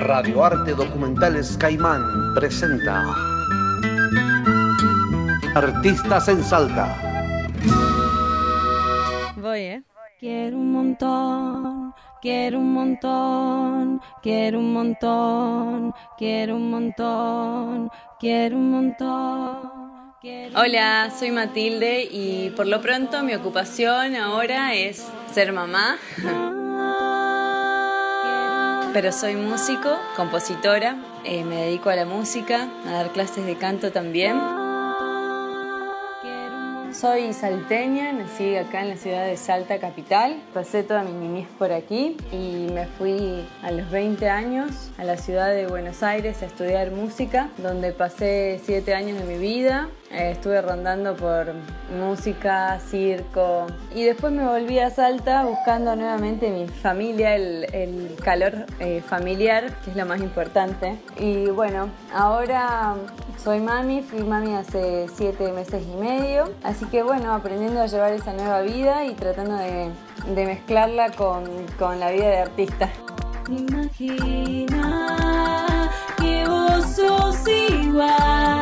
Radio Arte Documentales Caimán presenta Artistas en Salta. Voy, ¿eh? Quiero un montón, quiero un montón, quiero un montón, quiero un montón, quiero un montón. Hola, soy Matilde y por lo pronto mi ocupación ahora es ser mamá. Pero soy músico, compositora, eh, me dedico a la música, a dar clases de canto también. Soy salteña, nací acá en la ciudad de Salta Capital. Pasé toda mi niñez por aquí y me fui a los 20 años a la ciudad de Buenos Aires a estudiar música, donde pasé 7 años de mi vida. Eh, estuve rondando por música, circo y después me volví a Salta buscando nuevamente mi familia, el, calor eh, familiar, que es lo más importante. Y bueno, ahora soy mami, fui mami hace 7 meses y medio, así que bueno, aprendiendo a llevar esa nueva vida y tratando de, mezclarla con, con, la vida de artista. Imagina que vos sos igual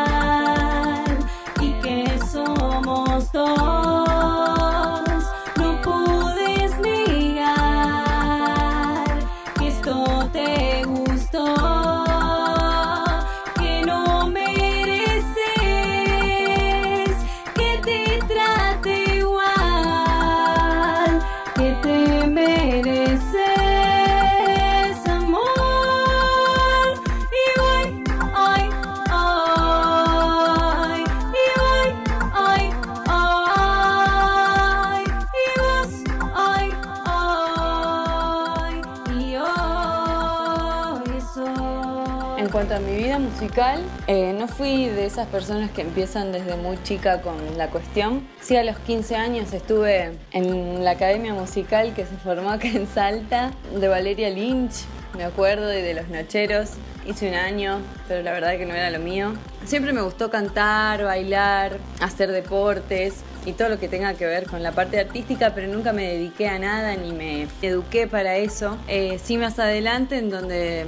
musical, eh, no fui de esas personas que empiezan desde muy chica con la cuestión. Sí, a los 15 años estuve en la academia musical que se formó acá en Salta, de Valeria Lynch, me acuerdo, y de Los Nocheros. Hice un año, pero la verdad que no era lo mío. Siempre me gustó cantar, bailar, hacer deportes y todo lo que tenga que ver con la parte artística, pero nunca me dediqué a nada ni me eduqué para eso. Eh, sí más adelante en donde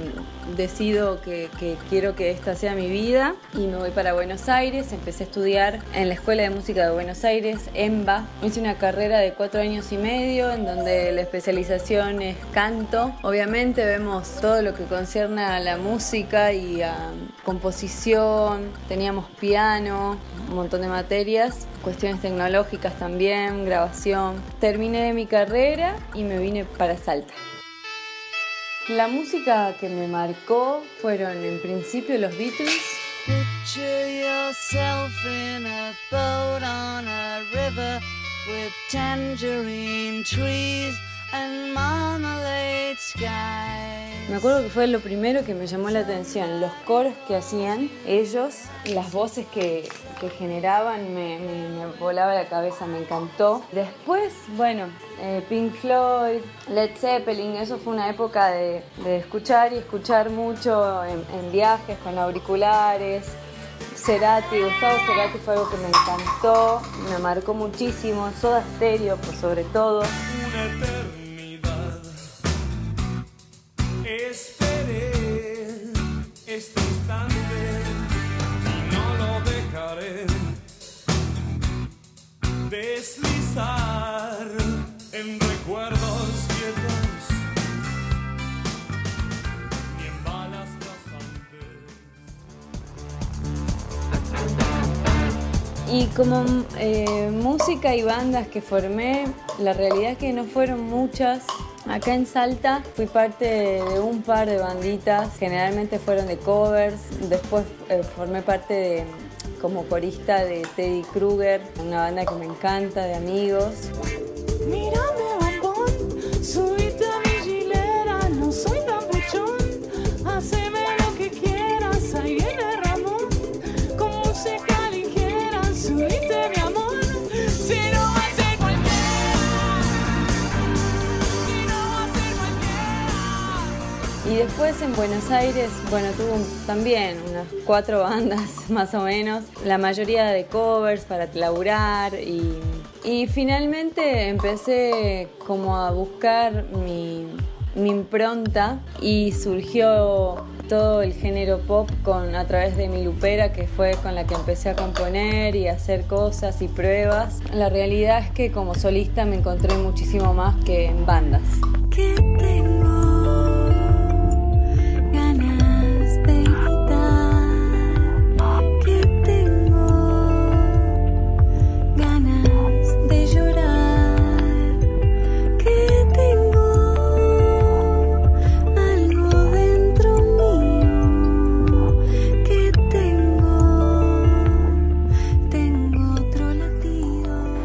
decido que, quiero que esta sea mi vida y me voy para Buenos Aires. Empecé a estudiar en la Escuela de Música de Buenos Aires, EMBA. Hice una carrera de cuatro años y medio en donde la especialización es canto. Obviamente vemos todo lo que concierne a la música y a composición. Teníamos piano, un montón de materias, cuestiones tecnológicas también, grabación. Terminé mi carrera y me vine para Salta. La música que me marcó fueron en principio los Beatles. Picture yourself in a boat on a river with tangerine trees and marmalade sky. Me acuerdo que fue lo primero que me llamó la atención, los coros que hacían ellos, las voces que, que generaban, me, volaba la cabeza, me encantó. Después, bueno, eh, Pink Floyd, Led Zeppelin, eso fue una época de, de escuchar y escuchar mucho en, viajes con auriculares. Cerati, Gustavo Cerati fue algo que me encantó, me marcó muchísimo, Soda Stereo por sobre todo. despair. Como eh, música y bandas que formé, la realidad es que no fueron muchas. Acá en Salta fui parte de un par de banditas, generalmente fueron de covers, después eh, formé parte de como corista de Teddy Kruger, una banda que me encanta, de amigos. Mírame, Y después en Buenos Aires, bueno, tuve también unas cuatro bandas más o menos, la mayoría de covers para laburar y y finalmente empecé como a buscar mi, mi impronta y surgió todo el género pop con, a través de mi lupera, que fue con la que empecé a componer y hacer cosas y pruebas. La realidad es que como solista me encontré muchísimo más que en bandas.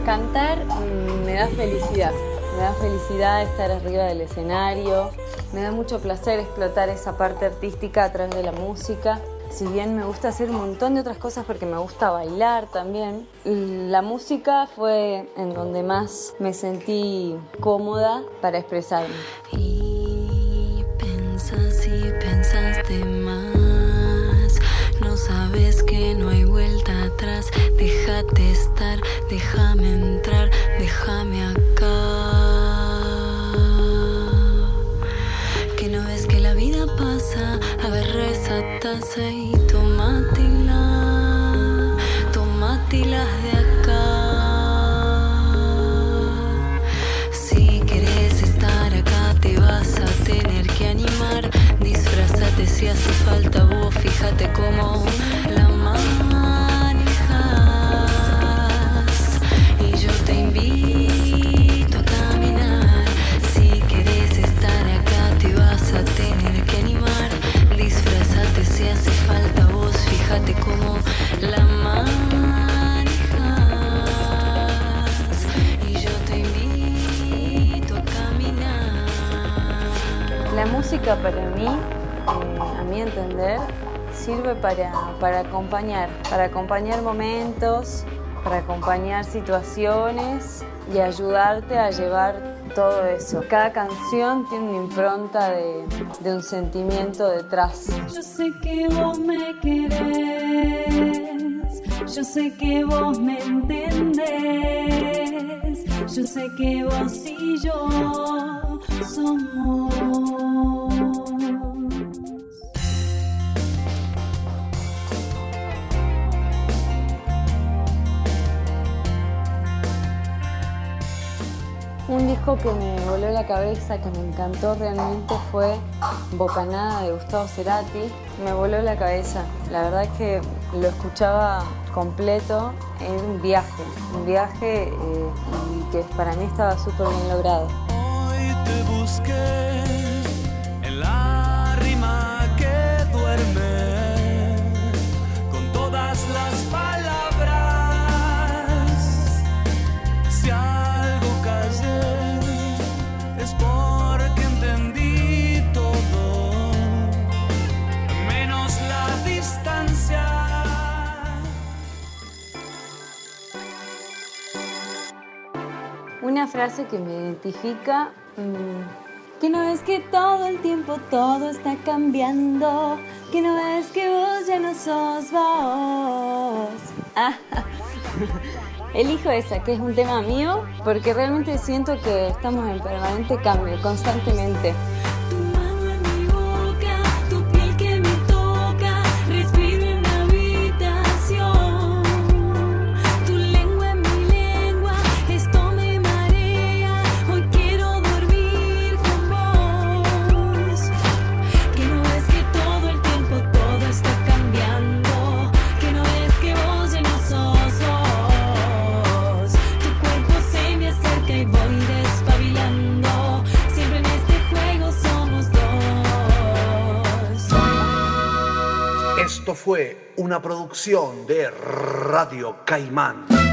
Cantar mm, me da felicidad, me da felicidad estar arriba del escenario, me da mucho placer explotar esa parte artística a través de la música. Si bien me gusta hacer un montón de otras cosas porque me gusta bailar también, la música fue en donde más me sentí cómoda para expresarme. Y pensas y pensas de más. No sabes que no hay vuelta atrás. Déjate estar, déjame entrar, déjame acá. Que no ves que la vida pasa. Agarra esa taza y tomátela. Tomátelas de acá. Si querés estar acá te vas a tener que animar. Disfrazate si hace falta vos, fíjate cómo la para mí, eh, a mi entender, sirve para, para acompañar, para acompañar momentos, para acompañar situaciones y ayudarte a llevar todo eso. Cada canción tiene una impronta de, un sentimiento detrás. Yo sé que vos me querés, yo sé que vos me entendés, yo sé que vos y yo. Un disco que me voló la cabeza, que me encantó realmente fue Bocanada de Gustavo Cerati. Me voló la cabeza. La verdad es que lo escuchaba completo en un viaje, un viaje eh, que para mí estaba súper bien logrado. Frase que me identifica, que no es que todo el tiempo todo está cambiando, que no es que vos ya no sos vos. Ah, Elijo esa, que es un tema mío, porque realmente siento que estamos en permanente cambio, constantemente. Esto fue una producción de Radio Caimán.